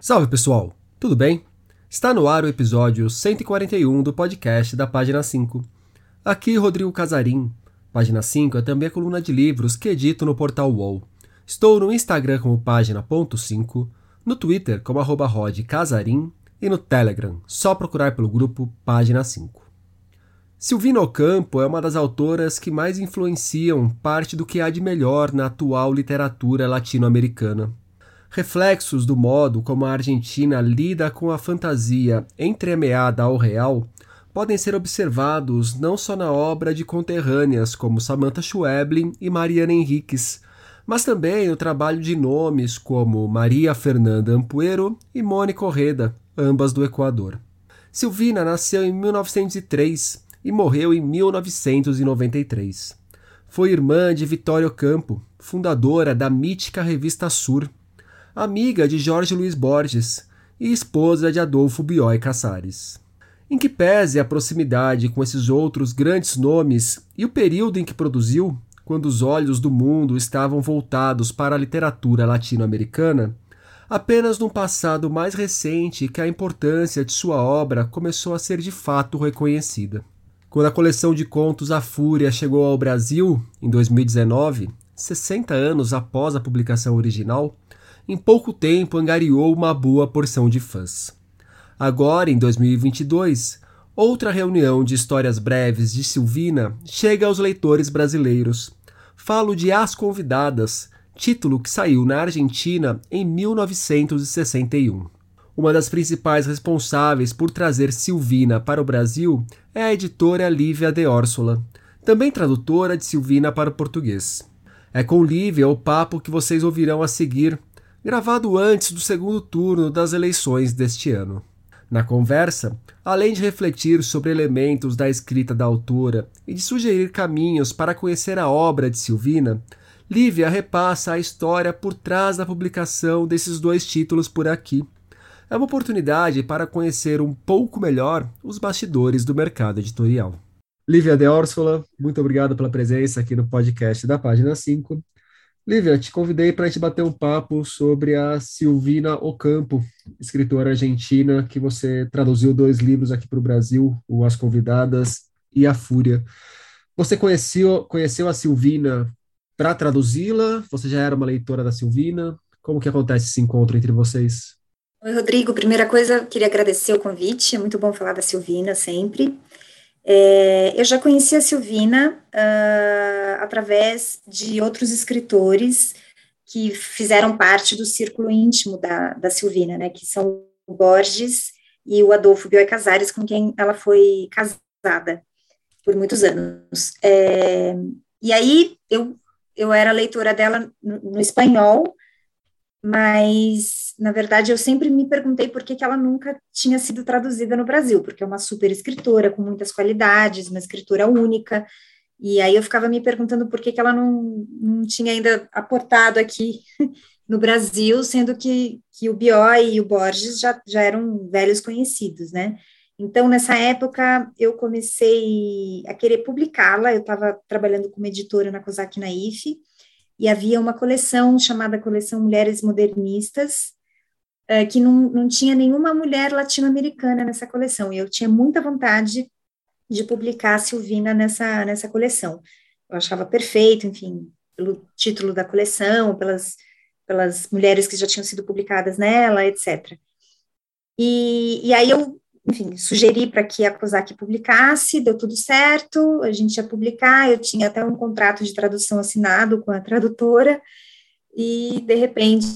Salve pessoal, tudo bem? Está no ar o episódio 141 do podcast da Página 5. Aqui Rodrigo Casarim. Página 5 é também a coluna de livros que edito no portal UOL. Estou no Instagram como página.5, no Twitter como arroba e no Telegram, só procurar pelo grupo Página 5. Silvina Ocampo é uma das autoras que mais influenciam parte do que há de melhor na atual literatura latino-americana. Reflexos do modo como a Argentina lida com a fantasia entremeada ao real podem ser observados não só na obra de conterrâneas como Samantha Schweblin e Mariana Henriques, mas também no trabalho de nomes como Maria Fernanda Ampuero e Mônica Correda, ambas do Equador. Silvina nasceu em 1903 e morreu em 1993. Foi irmã de Vitório Campo, fundadora da mítica revista Sur, amiga de Jorge Luiz Borges e esposa de Adolfo Bioy Casares. Em que pese a proximidade com esses outros grandes nomes e o período em que produziu, quando os olhos do mundo estavam voltados para a literatura latino-americana, apenas num passado mais recente que a importância de sua obra começou a ser de fato reconhecida. Quando a coleção de contos A Fúria chegou ao Brasil, em 2019, 60 anos após a publicação original, em pouco tempo angariou uma boa porção de fãs. Agora, em 2022, outra reunião de histórias breves de Silvina chega aos leitores brasileiros. Falo de As Convidadas, título que saiu na Argentina em 1961. Uma das principais responsáveis por trazer Silvina para o Brasil é a editora Lívia de Orsola, também tradutora de Silvina para o português. É com Lívia o papo que vocês ouvirão a seguir, gravado antes do segundo turno das eleições deste ano. Na conversa, além de refletir sobre elementos da escrita da autora e de sugerir caminhos para conhecer a obra de Silvina, Lívia repassa a história por trás da publicação desses dois títulos por aqui. É uma oportunidade para conhecer um pouco melhor os bastidores do mercado editorial. Lívia De Orsola, muito obrigado pela presença aqui no podcast da página 5. Lívia, te convidei para a gente bater um papo sobre a Silvina Ocampo, escritora argentina, que você traduziu dois livros aqui para o Brasil, o As Convidadas e A Fúria. Você conheceu, conheceu a Silvina para traduzi-la? Você já era uma leitora da Silvina? Como que acontece esse encontro entre vocês? Oi, Rodrigo. Primeira coisa, queria agradecer o convite. É muito bom falar da Silvina sempre. É, eu já conheci a Silvina uh, através de outros escritores que fizeram parte do círculo íntimo da, da Silvina, né, que são o Borges e o Adolfo Bioy Casares, com quem ela foi casada por muitos anos. É, e aí eu, eu era leitora dela no, no espanhol, mas na verdade eu sempre me perguntei por que, que ela nunca tinha sido traduzida no Brasil, porque é uma super escritora com muitas qualidades, uma escritora única, e aí eu ficava me perguntando por que, que ela não, não tinha ainda aportado aqui no Brasil, sendo que, que o Bioy e o Borges já, já eram velhos conhecidos, né? Então, nessa época, eu comecei a querer publicá-la, eu estava trabalhando como editora na COSAC Naif, e havia uma coleção chamada Coleção Mulheres Modernistas, uh, que não, não tinha nenhuma mulher latino-americana nessa coleção, e eu tinha muita vontade de publicar a Silvina nessa, nessa coleção. Eu achava perfeito, enfim, pelo título da coleção, pelas, pelas mulheres que já tinham sido publicadas nela, etc. E, e aí eu enfim, sugeri para que a COSAC publicasse, deu tudo certo, a gente ia publicar, eu tinha até um contrato de tradução assinado com a tradutora, e de repente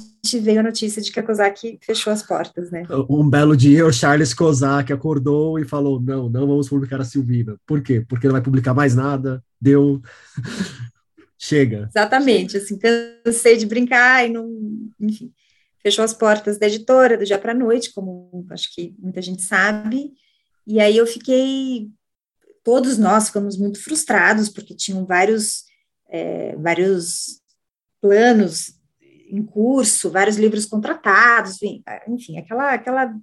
veio a notícia de que a COSAC fechou as portas, né? Um belo dia o Charles COSAC acordou e falou, não, não vamos publicar a Silvina. Por quê? Porque não vai publicar mais nada, deu... Chega. Exatamente, assim, cansei de brincar e não, enfim fechou as portas da editora do dia para a noite, como acho que muita gente sabe, e aí eu fiquei, todos nós ficamos muito frustrados, porque tinham vários, é, vários planos em curso, vários livros contratados, enfim, aquela, aquela,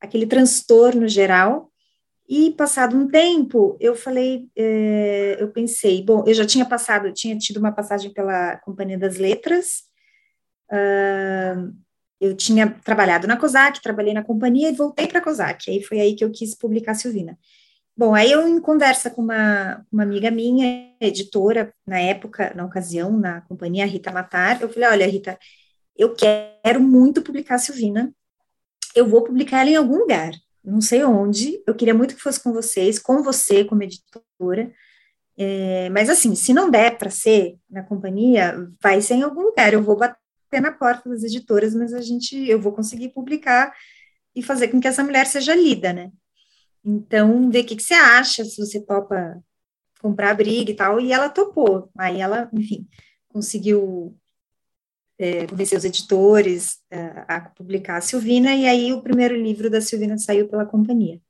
aquele transtorno geral, E passado um tempo, eu falei, é, eu pensei, bom, eu já tinha passado, eu tinha tido uma passagem pela Companhia das Letras, uh, eu tinha trabalhado na COSAC, trabalhei na companhia e voltei para a COSAC, aí foi aí que eu quis publicar Silvina. Bom, aí eu em conversa com uma, uma amiga minha, editora, na época, na ocasião, na companhia, Rita Matar, eu falei, olha, Rita, eu quero muito publicar Silvina, eu vou publicar ela em algum lugar, não sei onde, eu queria muito que fosse com vocês, com você como editora, é, mas assim, se não der para ser na companhia, vai ser em algum lugar, eu vou bater na porta das editoras, mas a gente, eu vou conseguir publicar e fazer com que essa mulher seja lida, né? Então, ver o que, que você acha, se você topa comprar a briga e tal, e ela topou, aí ela, enfim, conseguiu é, convencer os editores é, a publicar a Silvina, e aí o primeiro livro da Silvina saiu pela companhia.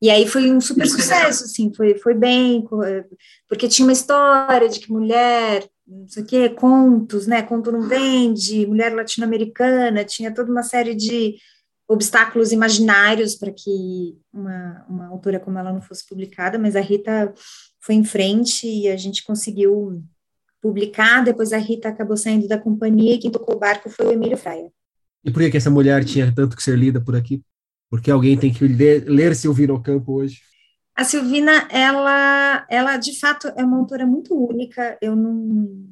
E aí foi um super sucesso, assim, foi, foi bem, é, porque tinha uma história de que mulher, não sei o quê, contos, né, conto não vende, mulher latino-americana, tinha toda uma série de obstáculos imaginários para que uma, uma autora como ela não fosse publicada, mas a Rita foi em frente e a gente conseguiu publicar, depois a Rita acabou saindo da companhia e quem tocou o barco foi o Emílio Fraia. E por que, que essa mulher tinha tanto que ser lida por aqui? Porque alguém tem que ler, ler Silvina Ocampo hoje? A Silvina, ela, ela de fato é uma autora muito única, eu não,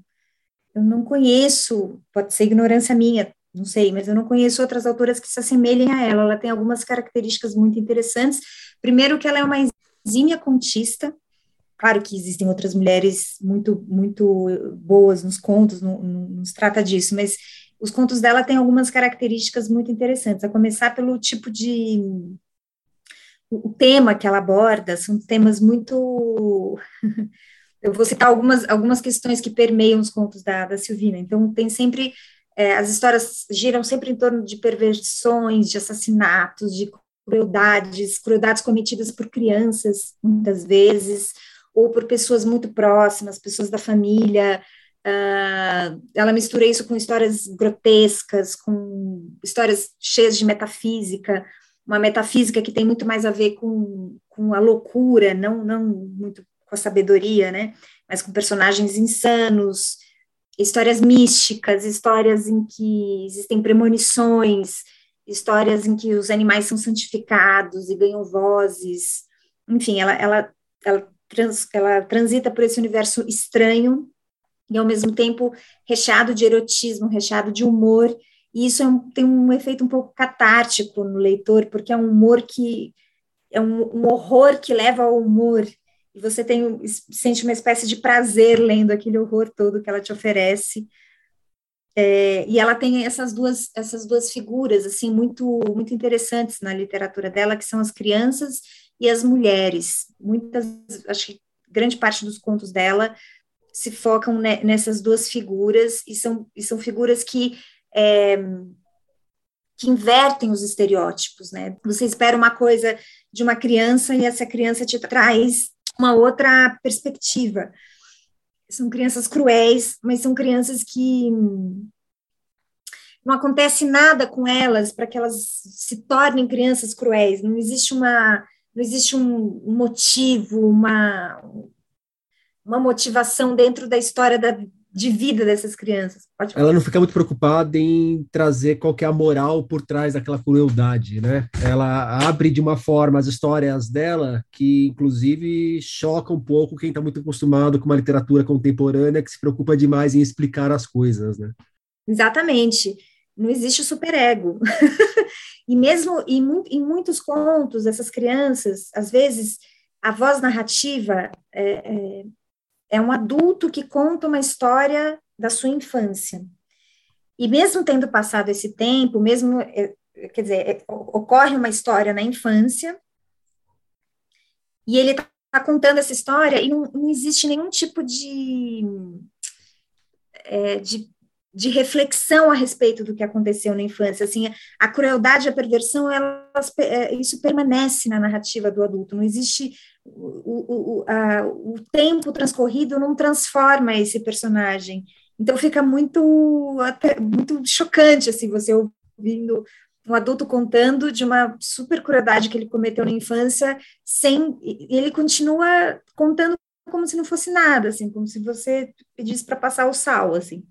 eu não conheço, pode ser ignorância minha, não sei, mas eu não conheço outras autoras que se assemelhem a ela, ela tem algumas características muito interessantes, primeiro que ela é uma exímia contista, Claro que existem outras mulheres muito, muito boas nos contos, não, não, se trata disso, mas os contos dela têm algumas características muito interessantes, a começar pelo tipo de. O tema que ela aborda são temas muito. Eu vou citar algumas, algumas questões que permeiam os contos da, da Silvina. Então, tem sempre. É, as histórias giram sempre em torno de perversões, de assassinatos, de crueldades, crueldades cometidas por crianças, muitas vezes, ou por pessoas muito próximas, pessoas da família. Uh, ela mistura isso com histórias grotescas, com histórias cheias de metafísica, uma metafísica que tem muito mais a ver com, com a loucura, não, não muito com a sabedoria, né? Mas com personagens insanos, histórias místicas, histórias em que existem premonições, histórias em que os animais são santificados e ganham vozes. Enfim, ela, ela, ela trans, ela transita por esse universo estranho e ao mesmo tempo recheado de erotismo, recheado de humor, e isso é um, tem um efeito um pouco catártico no leitor, porque é um humor que é um, um horror que leva ao humor, e você tem sente uma espécie de prazer lendo aquele horror todo que ela te oferece. É, e ela tem essas duas essas duas figuras assim muito muito interessantes na literatura dela, que são as crianças e as mulheres. Muitas, acho que grande parte dos contos dela se focam nessas duas figuras e são, e são figuras que é, que invertem os estereótipos, né? Você espera uma coisa de uma criança e essa criança te traz uma outra perspectiva. São crianças cruéis, mas são crianças que não acontece nada com elas para que elas se tornem crianças cruéis. Não existe uma não existe um motivo, uma, uma motivação dentro da história da, de vida dessas crianças. Ela não fica muito preocupada em trazer qual é a moral por trás daquela crueldade, né? Ela abre de uma forma as histórias dela que, inclusive, choca um pouco quem está muito acostumado com uma literatura contemporânea que se preocupa demais em explicar as coisas, né? Exatamente. Não existe superego. E mesmo em, em muitos contos, essas crianças, às vezes, a voz narrativa é, é, é um adulto que conta uma história da sua infância. E mesmo tendo passado esse tempo, mesmo, é, quer dizer, é, ocorre uma história na infância, e ele está contando essa história e não, não existe nenhum tipo de, é, de de reflexão a respeito do que aconteceu na infância. Assim, a crueldade, a perversão, elas, é, isso permanece na narrativa do adulto. Não existe o, o, a, o tempo transcorrido não transforma esse personagem. Então fica muito até, muito chocante assim você ouvindo um adulto contando de uma super crueldade que ele cometeu na infância, sem ele continua contando como se não fosse nada, assim, como se você pedisse para passar o sal, assim.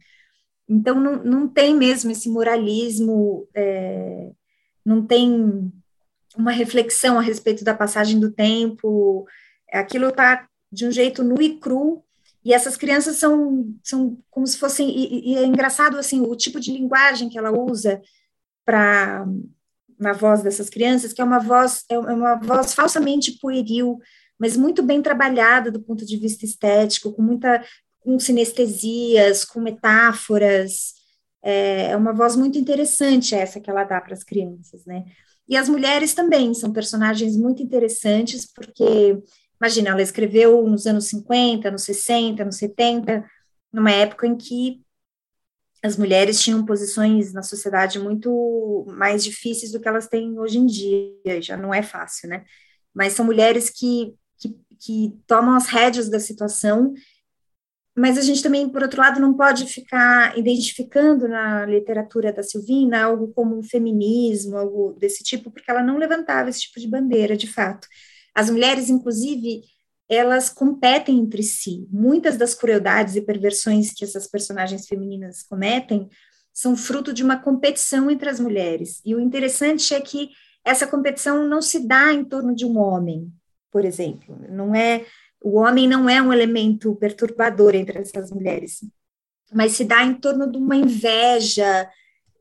Então não, não tem mesmo esse moralismo, é, não tem uma reflexão a respeito da passagem do tempo, aquilo está de um jeito nu e cru, e essas crianças são, são como se fossem, e, e é engraçado, assim, o tipo de linguagem que ela usa para na voz dessas crianças, que é uma voz, é uma voz falsamente pueril, mas muito bem trabalhada do ponto de vista estético, com muita, com sinestesias, com metáforas, é, é uma voz muito interessante essa que ela dá para as crianças, né? E as mulheres também são personagens muito interessantes, porque, imagina, ela escreveu nos anos 50, nos 60, nos 70, numa época em que as mulheres tinham posições na sociedade muito mais difíceis do que elas têm hoje em dia, já não é fácil, né? Mas são mulheres que, que, que tomam as rédeas da situação mas a gente também, por outro lado, não pode ficar identificando na literatura da Silvina algo como um feminismo, algo desse tipo, porque ela não levantava esse tipo de bandeira, de fato. As mulheres, inclusive, elas competem entre si. Muitas das crueldades e perversões que essas personagens femininas cometem são fruto de uma competição entre as mulheres. E o interessante é que essa competição não se dá em torno de um homem, por exemplo. Não é o homem não é um elemento perturbador entre essas mulheres, mas se dá em torno de uma inveja,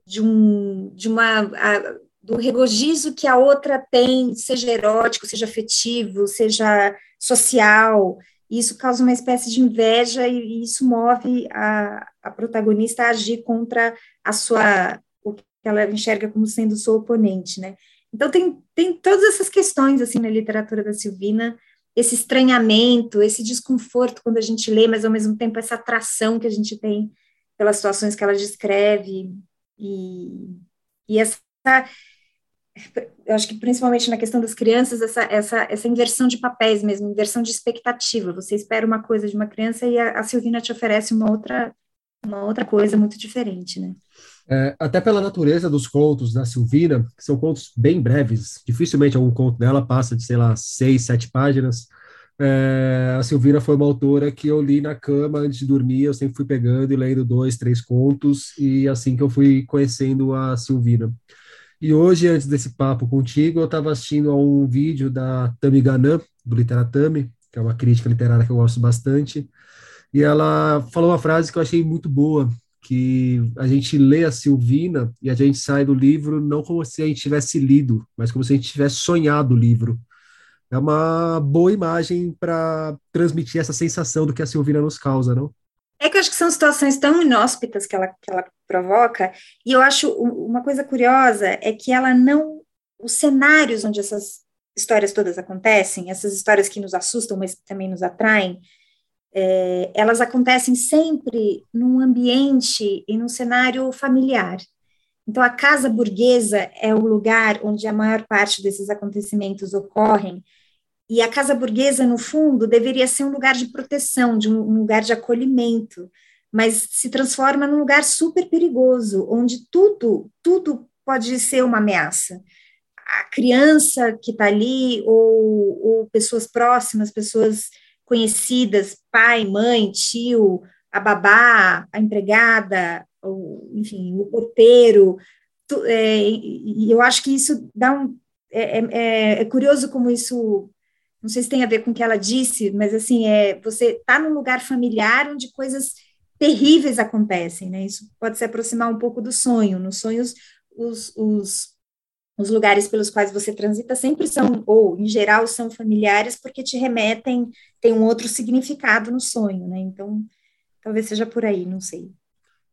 de um, de uma, a, do regozijo que a outra tem, seja erótico, seja afetivo, seja social. Isso causa uma espécie de inveja e, e isso move a, a protagonista a agir contra a sua o que ela enxerga como sendo seu oponente, né? Então tem, tem todas essas questões assim na literatura da Silvina esse estranhamento, esse desconforto quando a gente lê, mas ao mesmo tempo essa atração que a gente tem pelas situações que ela descreve e, e essa eu acho que principalmente na questão das crianças essa, essa, essa inversão de papéis mesmo, inversão de expectativa. Você espera uma coisa de uma criança e a, a Silvina te oferece uma outra uma outra coisa muito diferente, né? É, até pela natureza dos contos da Silvina, que são contos bem breves, dificilmente algum conto dela passa de, sei lá, seis, sete páginas. É, a Silvina foi uma autora que eu li na cama antes de dormir, eu sempre fui pegando e lendo dois, três contos, e assim que eu fui conhecendo a Silvina. E hoje, antes desse papo contigo, eu estava assistindo a um vídeo da Tami Ganan, do Literatami, que é uma crítica literária que eu gosto bastante, e ela falou uma frase que eu achei muito boa, que a gente lê a Silvina e a gente sai do livro não como se a gente tivesse lido, mas como se a gente tivesse sonhado o livro. É uma boa imagem para transmitir essa sensação do que a Silvina nos causa, não? É que eu acho que são situações tão inóspitas que ela, que ela provoca, e eu acho uma coisa curiosa é que ela não. Os cenários onde essas histórias todas acontecem, essas histórias que nos assustam, mas que também nos atraem, é, elas acontecem sempre num ambiente e num cenário familiar. Então, a casa burguesa é o lugar onde a maior parte desses acontecimentos ocorrem, e a casa burguesa, no fundo, deveria ser um lugar de proteção, de um, lugar de acolhimento, mas se transforma num lugar super perigoso, onde tudo, tudo pode ser uma ameaça. A criança que está ali, ou, ou pessoas próximas, pessoas conhecidas, pai, mãe, tio, a babá, a empregada, ou, enfim, o porteiro, tu, é, e eu acho que isso dá um, é, é, é, curioso como isso, não sei se tem a ver com o que ela disse, mas assim, é, você está num lugar familiar onde coisas terríveis acontecem, né, isso pode se aproximar um pouco do sonho, nos sonhos os, os os lugares pelos quais você transita sempre são, ou em geral, são familiares, porque te remetem, tem um outro significado no sonho, né? Então, talvez seja por aí, não sei.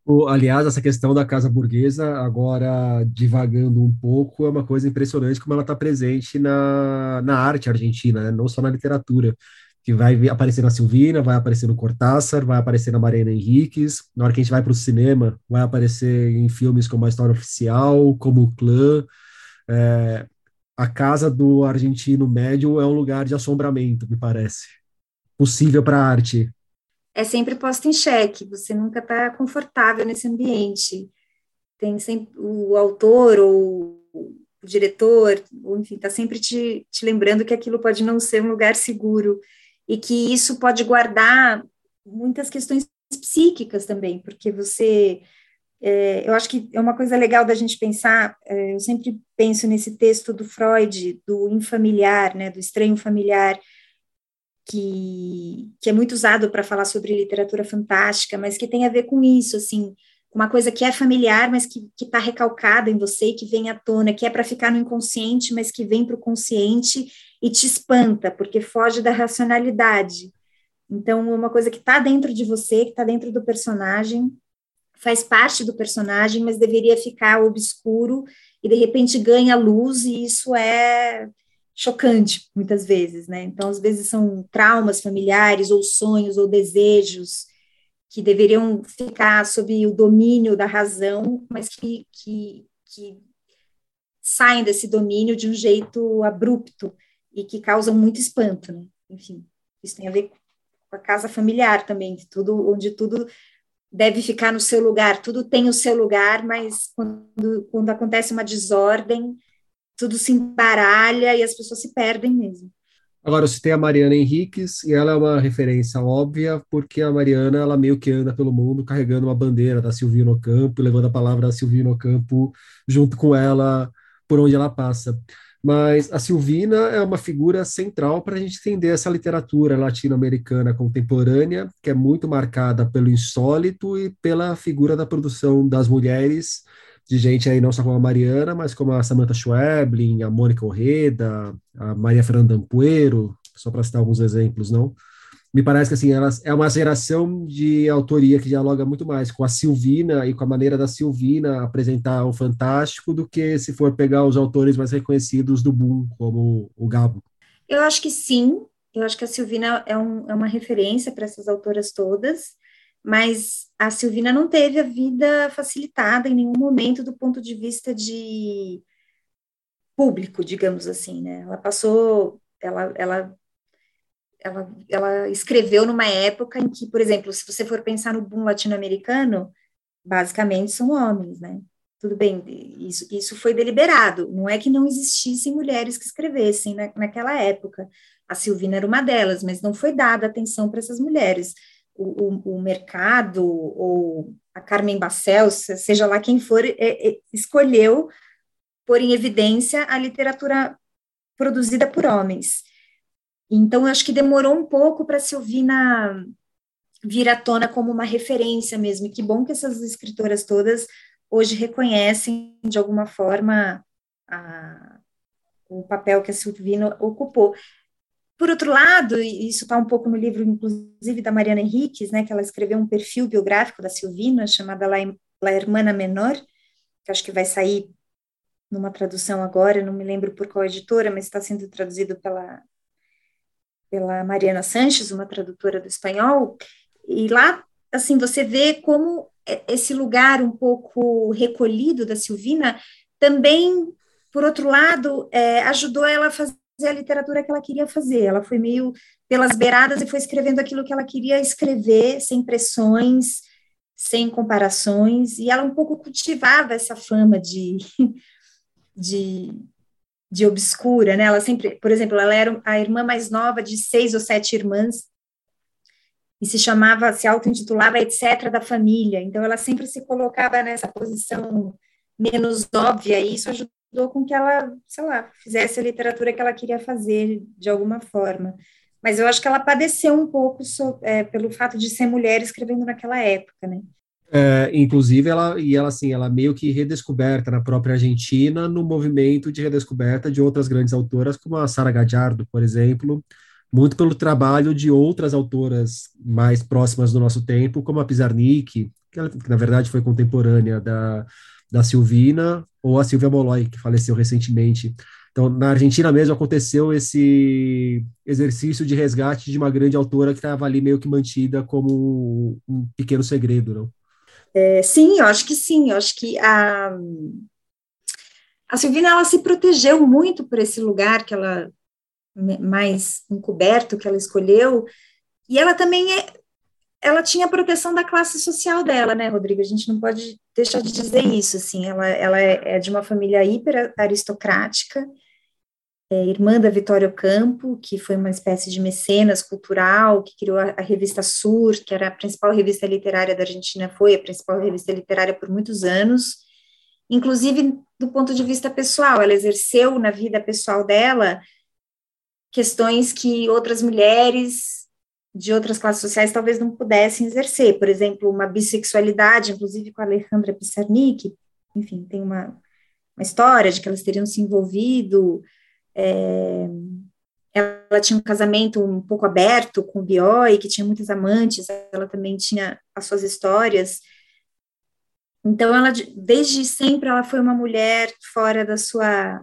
O, aliás, essa questão da casa burguesa, agora divagando um pouco, é uma coisa impressionante como ela está presente na, na arte argentina, né? não só na literatura, que vai aparecer na Silvina, vai aparecer no Cortázar, vai aparecer na Mariana Henriques, na hora que a gente vai para o cinema, vai aparecer em filmes como A História Oficial, como O Clã, é, a casa do argentino médio é um lugar de assombramento, me parece. Possível para a arte. É sempre posto em xeque, você nunca está confortável nesse ambiente. Tem sempre o autor ou o diretor, ou enfim, está sempre te, te lembrando que aquilo pode não ser um lugar seguro e que isso pode guardar muitas questões psíquicas também, porque você é, eu acho que é uma coisa legal da gente pensar, é, eu sempre penso nesse texto do Freud, do infamiliar, né, do estranho familiar, que, que é muito usado para falar sobre literatura fantástica, mas que tem a ver com isso, assim, uma coisa que é familiar, mas que está recalcada em você e que vem à tona, que é para ficar no inconsciente, mas que vem para o consciente e te espanta, porque foge da racionalidade. Então, uma coisa que está dentro de você, que está dentro do personagem, faz parte do personagem, mas deveria ficar obscuro e de repente ganha luz, e isso é chocante muitas vezes, né? Então, às vezes são traumas familiares, ou sonhos, ou desejos que deveriam ficar sob o domínio da razão, mas que, que, que saem desse domínio de um jeito abrupto e que causam muito espanto, né? Enfim, isso tem a ver com a casa familiar também, tudo onde tudo deve ficar no seu lugar, tudo tem o seu lugar, mas quando, quando acontece uma desordem, tudo se embaralha e as pessoas se perdem mesmo. Agora, eu citei a Mariana Henriques, e ela é uma referência óbvia, porque a Mariana, ela meio que anda pelo mundo carregando uma bandeira da Silvia no Campo, levando a palavra da Silvia no Campo junto com ela por onde ela passa. Mas a Silvina é uma figura central para a gente entender essa literatura latino-americana contemporânea, que é muito marcada pelo insólito e pela figura da produção das mulheres de gente aí não só como a Mariana, mas como a Samantha Schweblin, a Mônica Orreda, a Maria Fernanda Ampuero, só para citar alguns exemplos, não? Me parece que assim, elas é uma geração de autoria que dialoga muito mais com a Silvina e com a maneira da Silvina apresentar o fantástico do que se for pegar os autores mais reconhecidos do boom, como o Gabo. Eu acho que sim, eu acho que a Silvina é, um, é uma referência para essas autoras todas mas a Silvina não teve a vida facilitada em nenhum momento do ponto de vista de público, digamos assim, né? Ela passou, ela, ela, ela, ela escreveu numa época em que, por exemplo, se você for pensar no boom latino-americano, basicamente são homens, né? Tudo bem, isso, isso foi deliberado, não é que não existissem mulheres que escrevessem na, naquela época. A Silvina era uma delas, mas não foi dada atenção para essas mulheres o, o, mercado ou a Carmen Bacells, seja lá quem for, é, é, escolheu pôr em evidência a literatura produzida por homens. Então, eu acho que demorou um pouco para Silvina vir à tona como uma referência mesmo. E que bom que essas escritoras todas hoje reconhecem, de alguma forma, a, o papel que a Silvina ocupou. Por outro lado, e isso está um pouco no livro, inclusive, da Mariana Henriques, né, que ela escreveu um perfil biográfico da Silvina, chamada La, La Hermana Menor, que acho que vai sair numa tradução agora, não me lembro por qual editora, mas está sendo traduzido pela, pela Mariana Sanches, uma tradutora do espanhol, e lá, assim, você vê como esse lugar um pouco recolhido da Silvina também, por outro lado, é, ajudou ela a fazer fazer a literatura que ela queria fazer. Ela foi meio pelas beiradas e foi escrevendo aquilo que ela queria escrever, sem pressões, sem comparações, e ela um pouco cultivava essa fama de, de, de obscura, né? Ela sempre, por exemplo, ela era a irmã mais nova de seis ou sete irmãs, e se chamava, se auto-intitulava etc. da família, então ela sempre se colocava nessa posição menos óbvia, e isso ajudou com que ela, sei lá, fizesse a literatura que ela queria fazer de alguma forma. Mas eu acho que ela padeceu um pouco so, é, pelo fato de ser mulher escrevendo naquela época, né? É, inclusive, ela e ela assim, ela meio que redescoberta na própria Argentina no movimento de redescoberta de outras grandes autoras, como a Sara Gadiardo, por exemplo, muito pelo trabalho de outras autoras mais próximas do nosso tempo, como a Pizarnik, que, ela, que na verdade foi contemporânea da, da Silvina, ou a Silvia Molloy, que faleceu recentemente. Então, na Argentina mesmo aconteceu esse exercício de resgate de uma grande autora que estava ali meio que mantida como um pequeno segredo, não? É, sim, eu acho que sim. Eu acho que a, a Silvina ela se protegeu muito por esse lugar que ela mais encoberto que ela escolheu, e ela também é, ela tinha a proteção da classe social dela, né, Rodrigo? A gente não pode deixar de dizer isso, assim, ela, ela é, é de uma família hiper aristocrática, é, irmã da Vitória Campo, que foi uma espécie de mecenas cultural, que criou a, a, revista Sur, que era a principal revista literária da Argentina, foi a principal revista literária por muitos anos, inclusive do ponto de vista pessoal, ela exerceu na vida pessoal dela questões que outras mulheres de outras classes sociais talvez não pudessem exercer, por exemplo, uma bissexualidade, inclusive com a Alejandra Pissarnik, enfim, tem uma, uma história de que elas teriam se envolvido, é, ela tinha um casamento um pouco aberto com o Bioy, que tinha muitas amantes, ela também tinha as suas histórias, então ela, desde sempre, ela foi uma mulher fora da sua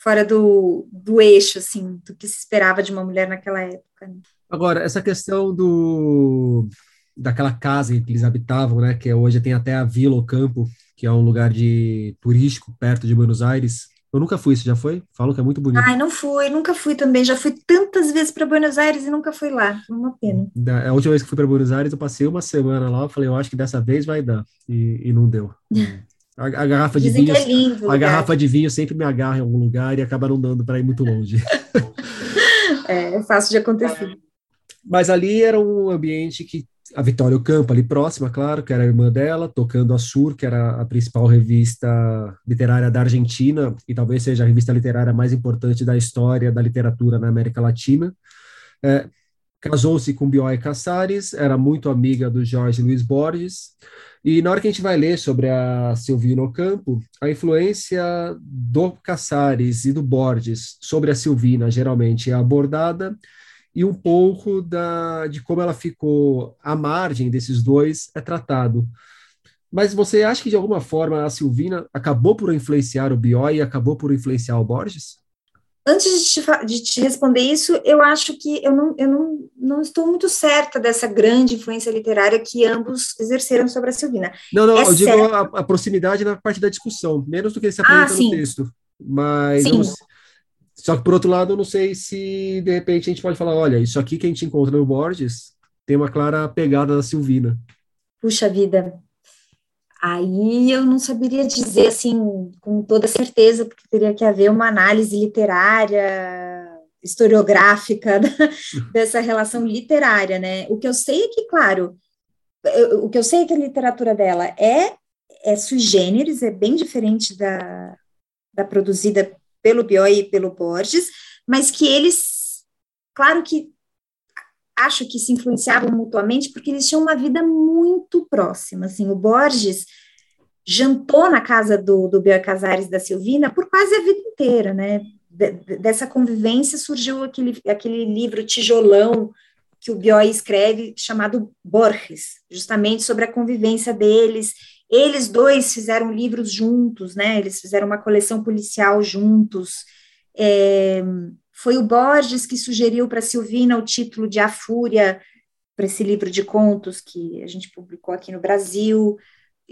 fora do, do eixo, assim, do que se esperava de uma mulher naquela época. Né? Agora, essa questão do daquela casa em que eles habitavam, né, que hoje tem até a Vila o Campo, que é um lugar de turístico perto de Buenos Aires. Eu nunca fui, você já foi? Falam que é muito bonito. Ai, não fui, nunca fui também. Já fui tantas vezes para Buenos Aires e nunca fui lá. Uma pena. Da, a última vez que fui para Buenos Aires, eu passei uma semana lá. Eu falei, eu acho que dessa vez vai dar. E, e não deu. A, a garrafa de vinho. É lindo, a garrafa de vinho sempre me agarra em algum lugar e acaba não dando para ir muito longe. é, é fácil de acontecer. Mas ali era um ambiente que a Vitória o Campo, ali próxima, claro, que era a irmã dela, tocando a Sur, que era a principal revista literária da Argentina, e talvez seja a revista literária mais importante da história da literatura na América Latina. É, Casou-se com Bioy Casares, era muito amiga do Jorge Luiz Borges, e na hora que a gente vai ler sobre a Silvina Ocampo, a influência do Casares e do Borges sobre a Silvina geralmente é abordada, e um pouco da, de como ela ficou à margem desses dois é tratado. Mas você acha que de alguma forma a Silvina acabou por influenciar o Bioy e acabou por influenciar o Borges? Antes de te, de te, responder isso, eu acho que eu, não, eu não, não estou muito certa dessa grande influência literária que ambos exerceram sobre a Silvina. Não, não, é eu digo a, a, proximidade na parte da discussão, menos do que se apresenta ah, no texto. Mas sim. Só que por outro lado, eu não sei se de repente a gente pode falar, olha, isso aqui que a gente encontra no Borges tem uma clara pegada da Silvina. Puxa vida, Aí eu não saberia dizer assim com toda certeza, porque teria que haver uma análise literária, historiográfica dessa relação literária, né? O que eu sei é que, claro, eu, o que eu sei é que a literatura dela é, é sui generis, é bem diferente da, da produzida pelo Bioy e pelo Borges, mas que eles, claro que acho que se influenciavam mutuamente porque eles tinham uma vida muito próxima. Assim, o Borges jantou na casa do, do Bel Casares da Silvina por quase a vida inteira, né? De, dessa convivência surgiu aquele, aquele livro tijolão que o Bioy escreve, chamado Borges, justamente sobre a convivência deles. Eles dois fizeram livros juntos, né? Eles fizeram uma coleção policial juntos. É, foi o Borges que sugeriu para Silvina o título de A Fúria, para esse livro de contos que a gente publicou aqui no Brasil.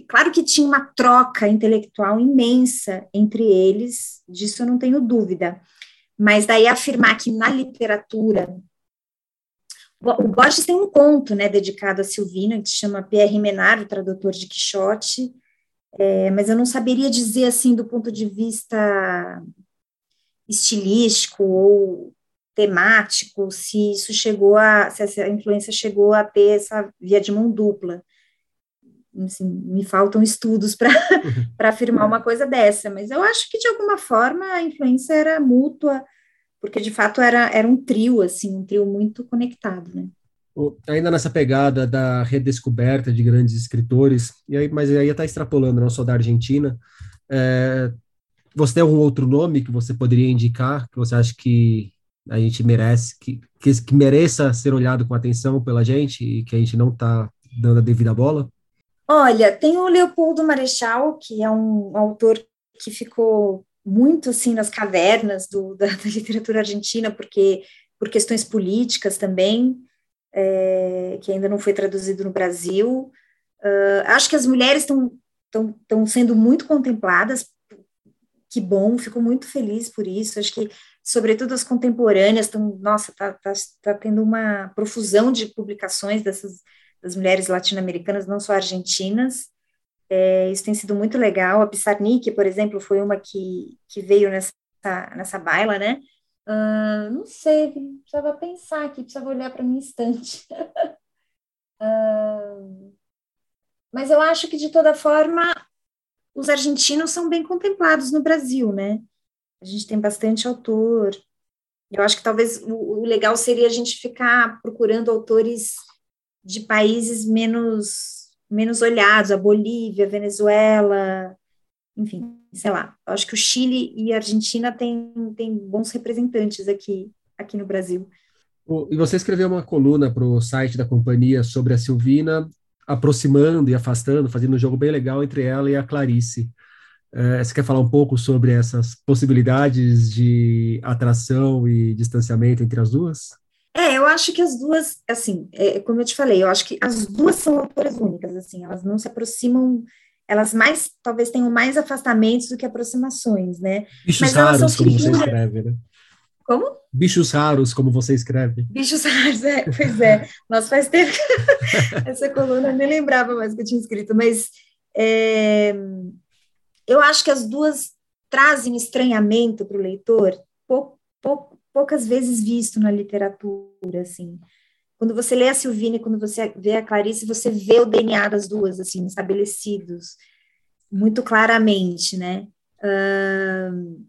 Claro que tinha uma troca intelectual imensa entre eles, disso eu não tenho dúvida. Mas daí afirmar que na literatura o Borges tem um conto, né, dedicado a Silvina, que se chama Pierre Menard, o tradutor de Quixote, é, mas eu não saberia dizer, assim, do ponto de vista estilístico ou temático, se isso chegou a, se essa influência chegou a ter essa via de mão dupla. Assim, me faltam estudos para afirmar uma coisa dessa, mas eu acho que de alguma forma a influência era mútua, porque de fato era, era um trio, assim, um trio muito conectado, né? Ainda nessa pegada da redescoberta de grandes escritores, e aí, mas aí está extrapolando não só da Argentina, é, você tem algum outro nome que você poderia indicar, que você acha que a gente merece, que, que, que mereça ser olhado com atenção pela gente e que a gente não está dando a devida bola? Olha, tem o Leopoldo Marechal, que é um autor que ficou muito assim nas cavernas do, da, da, literatura argentina, porque por questões políticas também, é, que ainda não foi traduzido no Brasil. Uh, acho que as mulheres estão sendo muito contempladas que bom, fico muito feliz por isso. Acho que, sobretudo, as contemporâneas estão, nossa, tá, tá, tá tendo uma profusão de publicações dessas das mulheres latino-americanas, não só argentinas. É, isso tem sido muito legal. A Pissarnik, por exemplo, foi uma que, que veio nessa, nessa baila, né? Uh, não sei, precisava pensar aqui, precisava olhar para minha estante. uh, mas eu acho que, de toda forma, os argentinos são bem contemplados no Brasil, né? A gente tem bastante autor. Eu acho que talvez o, o legal seria a gente ficar procurando autores de países menos, menos olhados, a Bolívia, Venezuela, enfim, sei lá. Eu acho que o Chile e a Argentina têm, têm bons representantes aqui, aqui no Brasil. E você escreveu uma coluna para o site da companhia sobre a Silvina, aproximando e afastando, fazendo um jogo bem legal entre ela e a Clarice. É, você quer falar um pouco sobre essas possibilidades de atração e distanciamento entre as duas? É, eu acho que as duas, assim, é, como eu te falei, eu acho que as duas são autoras únicas, assim, elas não se aproximam elas mais, talvez tenham mais afastamentos do que aproximações, né? Bichos Mas raros, como você escreve, né? Como? Bichos raros, como você escreve. Bichos raros, é, pois é. Nossa, faz tempo que essa coluna eu nem lembrava mais que eu tinha escrito, mas é, eu acho que as duas trazem estranhamento para o leitor, pou, pou, poucas vezes visto na literatura, assim. Quando você lê a Silvina e quando você vê a Clarice, você vê o DNA das duas, assim, estabelecidos muito claramente, né? Uh,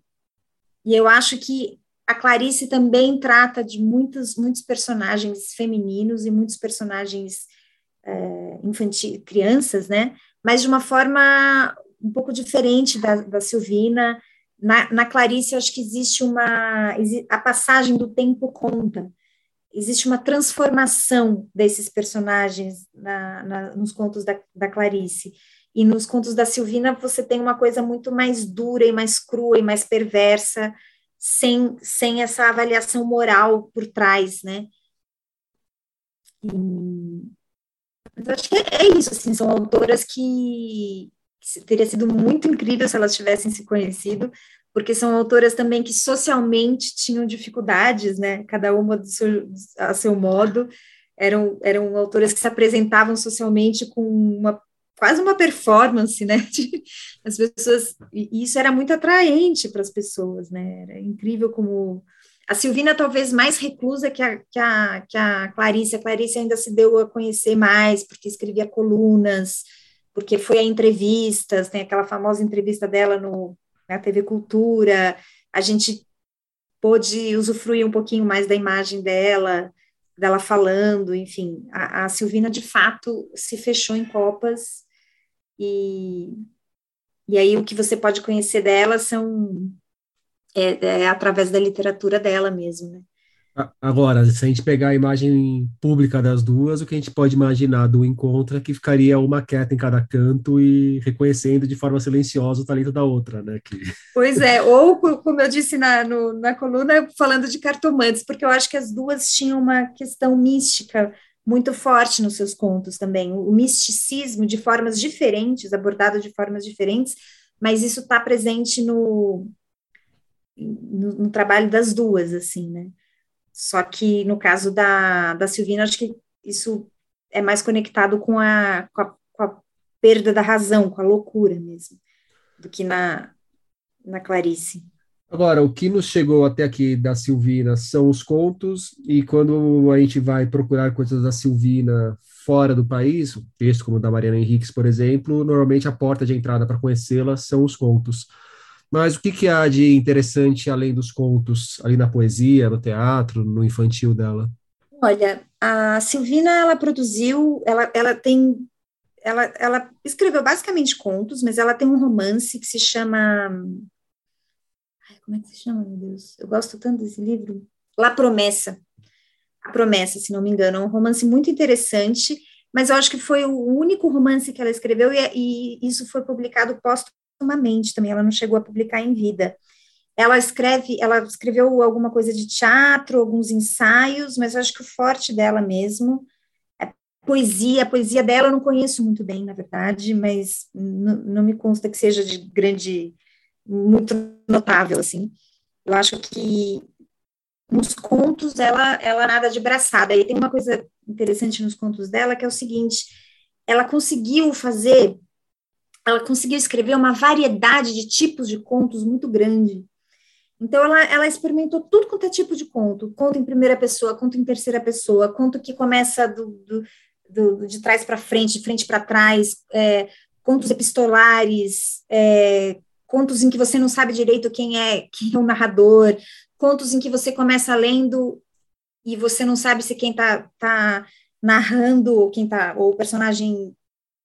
e eu acho que a Clarice também trata de muitos, muitos personagens femininos e muitos personagens infantis, crianças, né? Mas de uma forma um pouco diferente da, da Silvina. Na, na Clarice, acho que existe uma. A passagem do tempo conta existe uma transformação desses personagens na, na, nos contos da, da, Clarice. E nos contos da Silvina você tem uma coisa muito mais dura e mais crua e mais perversa, sem, sem essa avaliação moral por trás, né? E, acho que é, isso, assim, são autoras que teria sido muito incrível se elas tivessem se conhecido, porque são autoras também que socialmente tinham dificuldades, né? Cada uma seu, a seu modo. Eram, eram autoras que se apresentavam socialmente com uma quase uma performance, né? De, as pessoas e isso era muito atraente para as pessoas, né? Era incrível como a Silvina talvez mais reclusa que a, que a, que a Clarice. A Clarice ainda se deu a conhecer mais porque escrevia colunas, porque foi a entrevistas, tem aquela famosa entrevista dela no na TV Cultura, a gente pôde usufruir um pouquinho mais da imagem dela, dela falando, enfim, a, a Silvina de fato se fechou em copas e, e aí o que você pode conhecer dela são é, é através da literatura dela mesmo, né? Agora, se a gente pegar a imagem pública das duas, o que a gente pode imaginar do encontro é que ficaria uma quieta em cada canto e reconhecendo de forma silenciosa o talento da outra, né? Que... Pois é, ou como eu disse na, no, na coluna, falando de cartomantes, porque eu acho que as duas tinham uma questão mística muito forte nos seus contos também, o misticismo de formas diferentes, abordado de formas diferentes, mas isso está presente no, no, no trabalho das duas, assim, né? Só que no caso da, da Silvina, acho que isso é mais conectado com a, com a, com a perda da razão, com a loucura mesmo, do que na, na Clarice. Agora, o que nos chegou até aqui da Silvina são os contos, e quando a gente vai procurar coisas da Silvina fora do país, texto como o da Mariana Henriques, por exemplo, normalmente a porta de entrada para conhecê-la são os contos. Mas o que, que há de interessante além dos contos, ali na poesia, no teatro, no infantil dela? Olha, a Silvina, ela produziu, ela, ela tem, ela, ela escreveu basicamente contos, mas ela tem um romance que se chama, Ai, como é que se chama, meu Deus? Eu gosto tanto desse livro, La Promessa, A Promessa, se não me engano, é um romance muito interessante, mas eu acho que foi o único romance que ela escreveu e, e isso foi publicado póstumamente também, ela não chegou a publicar em vida. Ela escreve, ela escreveu alguma coisa de teatro, alguns ensaios, mas eu acho que o forte dela mesmo é poesia. A poesia dela eu não conheço muito bem, na verdade, mas não, me consta que seja de grande muito notável, assim. Eu acho que nos contos ela, ela nada de braçada. E tem uma coisa interessante nos contos dela, que é o seguinte, ela conseguiu fazer, ela conseguiu escrever uma variedade de tipos de contos muito grande. Então, ela, ela experimentou tudo quanto é tipo de conto, conto em primeira pessoa, conto em terceira pessoa, conto que começa do, do, do de trás para frente, de frente para trás, é, contos epistolares, é, contos em que você não sabe direito quem é, quem é o narrador, contos em que você começa lendo e você não sabe se quem está tá narrando, ou quem tá, ou o personagem,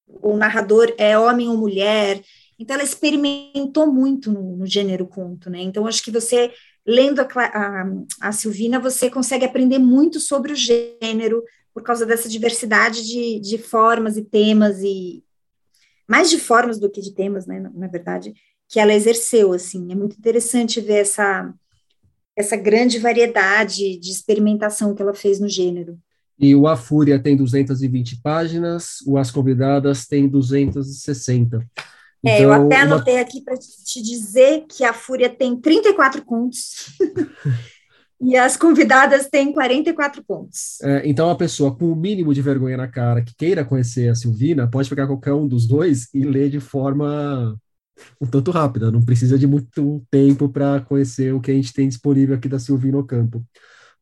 o narrador é homem ou mulher. Então, ela experimentou muito no, no gênero conto, né? Então, acho que você, lendo a, a, a Silvina, você consegue aprender muito sobre o gênero, por causa dessa diversidade de, de formas e temas, e mais de formas do que de temas, né, na, na verdade, que ela exerceu, assim. É muito interessante ver essa, essa grande variedade de experimentação que ela fez no gênero. E o A Fúria tem 220 páginas, o As Convidadas tem 260. Então, é, eu então, até anotei uma... aqui para te dizer que a Fúria tem 34 contos e as convidadas têm 44 pontos. É, então, a pessoa com o mínimo de vergonha na cara que queira conhecer a Silvina pode pegar qualquer um dos dois e ler de forma um tanto rápida, não precisa de muito tempo para conhecer o que a gente tem disponível aqui da Silvina Ocampo.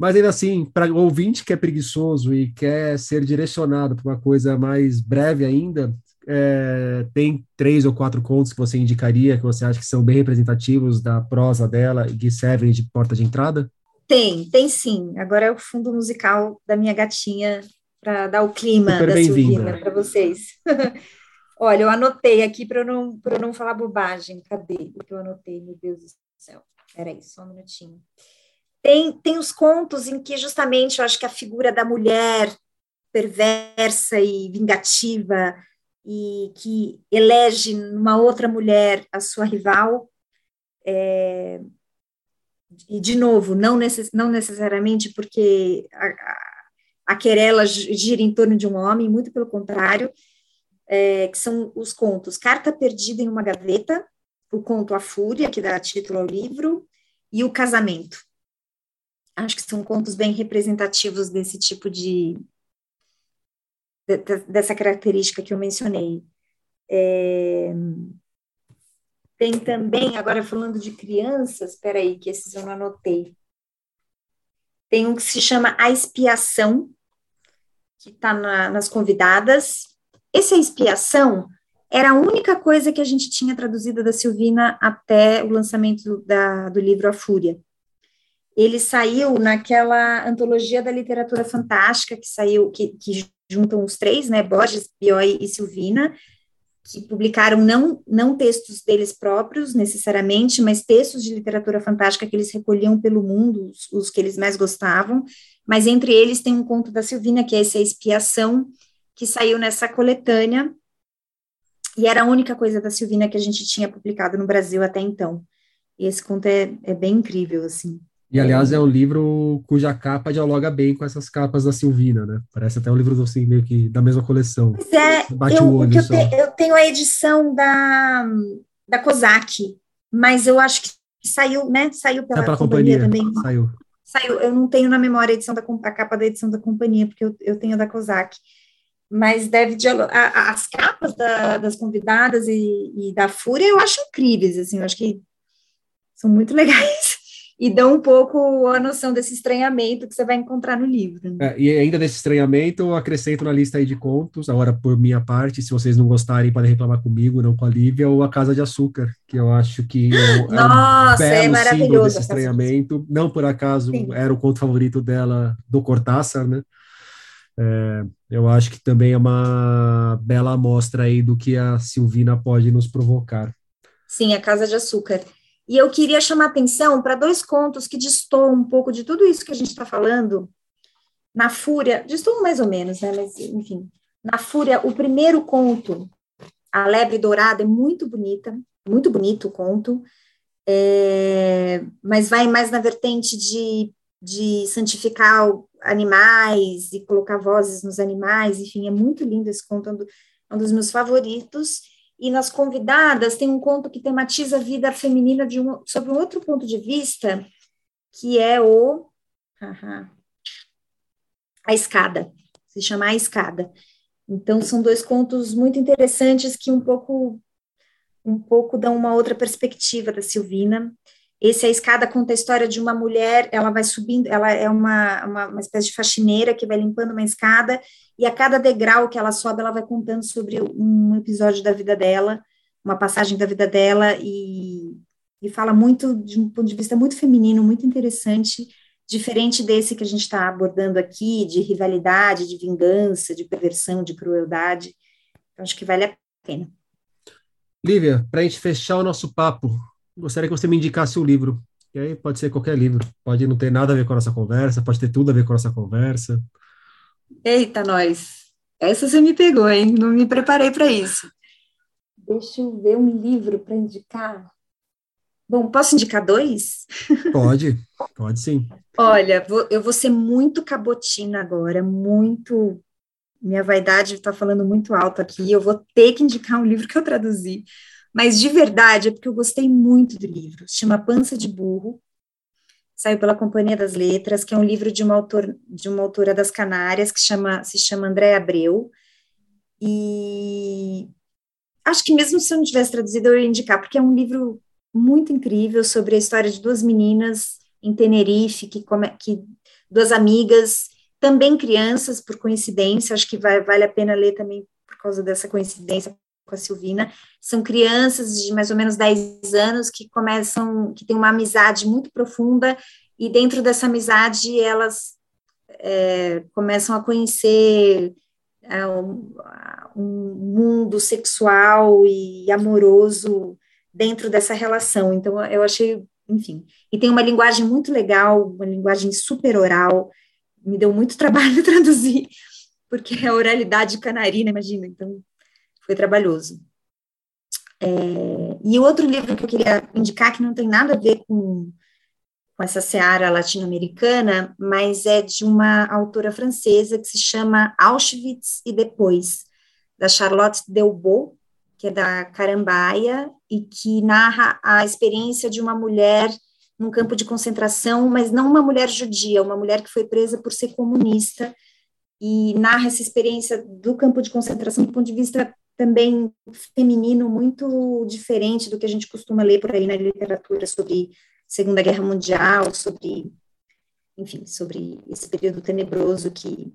Mas ainda assim, para o ouvinte que é preguiçoso e quer ser direcionado para uma coisa mais breve ainda, é, tem três ou quatro contos que você indicaria, que você acha que são bem representativos da prosa dela e que servem de porta de entrada? Tem, tem sim. Agora é o fundo musical da minha gatinha para dar o clima Super da Silvina para vocês. Olha, eu anotei aqui para não, eu não falar bobagem. Cadê o que eu anotei? Meu Deus do céu. Peraí, só um minutinho. Tem, tem os contos em que justamente eu acho que a figura da mulher perversa e vingativa e que elege numa outra mulher a sua rival. É, e, de novo, não, necess, não necessariamente porque a, a, a querela gira em torno de um homem, muito pelo contrário, é, que são os contos Carta Perdida em uma Gaveta, o conto A Fúria, que dá título ao livro, e O Casamento. Acho que são contos bem representativos desse tipo de. de dessa característica que eu mencionei. É, tem também, agora falando de crianças, espera aí, que esses eu não anotei. Tem um que se chama A Expiação, que está na, nas convidadas, essa expiação era a única coisa que a gente tinha traduzida da Silvina até o lançamento da, do livro A Fúria. Ele saiu naquela antologia da literatura fantástica que saiu, que, que juntam os três, né, Borges, Bioy e Silvina, que publicaram não, não textos deles próprios, necessariamente, mas textos de literatura fantástica que eles recolhiam pelo mundo, os, os que eles mais gostavam, mas entre eles tem um conto da Silvina, que é essa expiação, que saiu nessa coletânea, e era a única coisa da Silvina que a gente tinha publicado no Brasil até então. E esse conto é, é bem incrível, assim. E, aliás, é um livro cuja capa dialoga bem com essas capas da Silvina, né? Parece até um livro, assim, meio que da mesma coleção. Pois é, Bate eu, o olho eu, te, eu, tenho a edição da, da Kozak, mas eu acho que saiu, né? Saiu pela, pela companhia, companhia, também. Saiu. Saiu. Eu não tenho na memória a edição da a capa da edição da companhia, porque eu, eu tenho da Kozak mas deve dialogar. As capas da, das convidadas e, e, da Fúria eu acho incríveis, assim, eu acho que são muito legais e dão um pouco a noção desse estranhamento que você vai encontrar no livro. Né? É, e ainda desse estranhamento, eu acrescento na lista aí de contos, agora por minha parte, se vocês não gostarem, podem reclamar comigo, não com a Lívia, ou A Casa de Açúcar, que eu acho que é, Nossa, é um belo é símbolo desse estranhamento. Não por acaso Sim. era o conto favorito dela, do Cortázar, né? É, eu acho que também é uma bela amostra aí do que a Silvina pode nos provocar. Sim, a Casa de Açúcar. E eu queria chamar atenção para dois contos que destoam um pouco de tudo isso que a gente está falando. Na Fúria, destoam mais ou menos, né? Mas, enfim. Na Fúria, o primeiro conto, A Lebre Dourada, é muito bonita, muito bonito o conto, é, mas vai mais na vertente de, de santificar animais e colocar vozes nos animais, enfim, é muito lindo esse conto, é um, dos meus favoritos. E nas convidadas tem um conto que tematiza a vida feminina de um, sobre um outro ponto de vista, que é o a escada, se chama a escada. Então são dois contos muito interessantes que um pouco um pouco dão uma outra perspectiva da Silvina. Esse a escada conta a história de uma mulher, ela vai subindo, ela é uma, uma, uma, espécie de faxineira que vai limpando uma escada, e a cada degrau que ela sobe, ela vai contando sobre um episódio da vida dela, uma passagem da vida dela, e, e fala muito de um ponto de vista muito feminino, muito interessante, diferente desse que a gente está abordando aqui, de rivalidade, de vingança, de perversão, de crueldade. Então, acho que vale a pena. Lívia, para a gente fechar o nosso papo, gostaria que você me indicasse o um livro. E aí pode ser qualquer livro, pode não ter nada a ver com a nossa conversa, pode ter tudo a ver com a nossa conversa. Eita, nós! Essa você me pegou, hein? Não me preparei para isso. Deixa eu ver um livro para indicar. Bom, posso indicar dois? Pode, pode sim. Olha, vou, eu vou ser muito cabotina agora, muito. Minha vaidade está falando muito alto aqui. Eu vou ter que indicar um livro que eu traduzi mas de verdade é porque eu gostei muito do livro. Se chama Pança de Burro, saiu pela Companhia das Letras, que é um livro de uma, autor, de uma autora das Canárias, que chama, se chama André Abreu, e acho que mesmo se eu não tivesse traduzido, eu ia indicar, porque é um livro muito incrível sobre a história de duas meninas em Tenerife, que, come, que duas amigas, também crianças, por coincidência, acho que vai, vale a pena ler também por causa dessa coincidência, com a Silvina, são crianças de mais ou menos 10 anos que começam, que têm uma amizade muito profunda, e dentro dessa amizade elas é, começam a conhecer é, um, um mundo sexual e amoroso dentro dessa relação. Então, eu achei, enfim, e tem uma linguagem muito legal, uma linguagem super oral, me deu muito trabalho traduzir, porque é oralidade canarina, imagina, então foi trabalhoso. É, e outro livro que eu queria indicar, que não tem nada a ver com, com essa seara latino-americana, mas é de uma autora francesa que se chama Auschwitz e Depois, da Charlotte Delbo, que é da Carambaia, e que narra a experiência de uma mulher num campo de concentração, mas não uma mulher judia, uma mulher que foi presa por ser comunista, e narra essa experiência do campo de concentração do ponto de vista também feminino muito diferente do que a gente costuma ler por aí na literatura sobre Segunda Guerra Mundial, sobre, enfim, sobre esse período tenebroso que,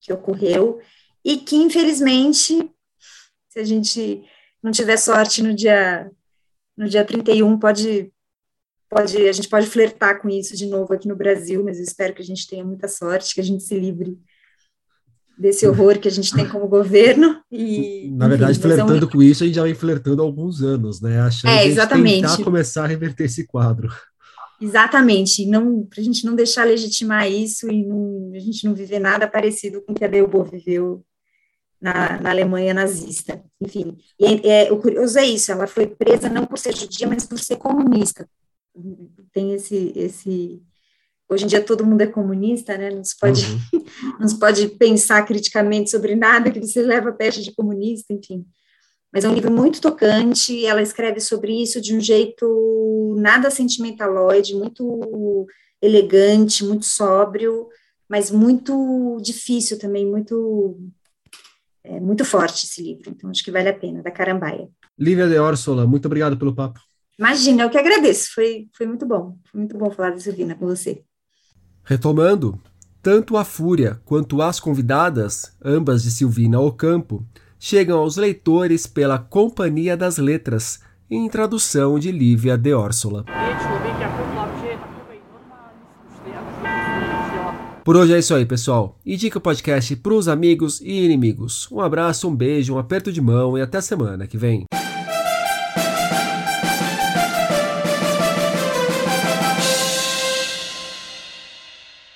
que ocorreu. E que, infelizmente, se a gente não tiver sorte no dia no dia 31, pode pode a gente pode flertar com isso de novo aqui no Brasil, mas eu espero que a gente tenha muita sorte, que a gente se livre desse horror que a gente tem como governo. E, Na verdade, enfim, flertando é um... com isso, a gente já vem flertando há alguns anos, né? Achando é, exatamente. tentar começar a reverter esse quadro. Exatamente, não para a gente não deixar legitimar isso e não, a gente não viver nada parecido com o que a Delbo viveu na, na, Alemanha nazista. Enfim, e é, é, o curioso é isso, ela foi presa não por ser judia, mas por ser comunista. Tem esse, esse hoje em dia todo mundo é comunista, né? Não se pode, uhum. não se pode pensar criticamente sobre nada que você leva a peste de comunista, enfim. Mas é um livro muito tocante, ela escreve sobre isso de um jeito nada sentimentaloide, muito elegante, muito sóbrio, mas muito difícil também, muito é, muito forte esse livro. Então acho que vale a pena, da Carambaia. Lívia de Orsola, muito obrigado pelo papo. Imagina, eu que agradeço. Foi, foi muito bom. Foi muito bom falar da Silvina com você. Retomando, tanto a Fúria quanto as convidadas, ambas de Silvina Ocampo, chegam aos leitores pela Companhia das Letras, em tradução de Lívia de Orsola. Por hoje é isso aí, pessoal. Indica o podcast para os amigos e inimigos. Um abraço, um beijo, um aperto de mão e até semana que vem.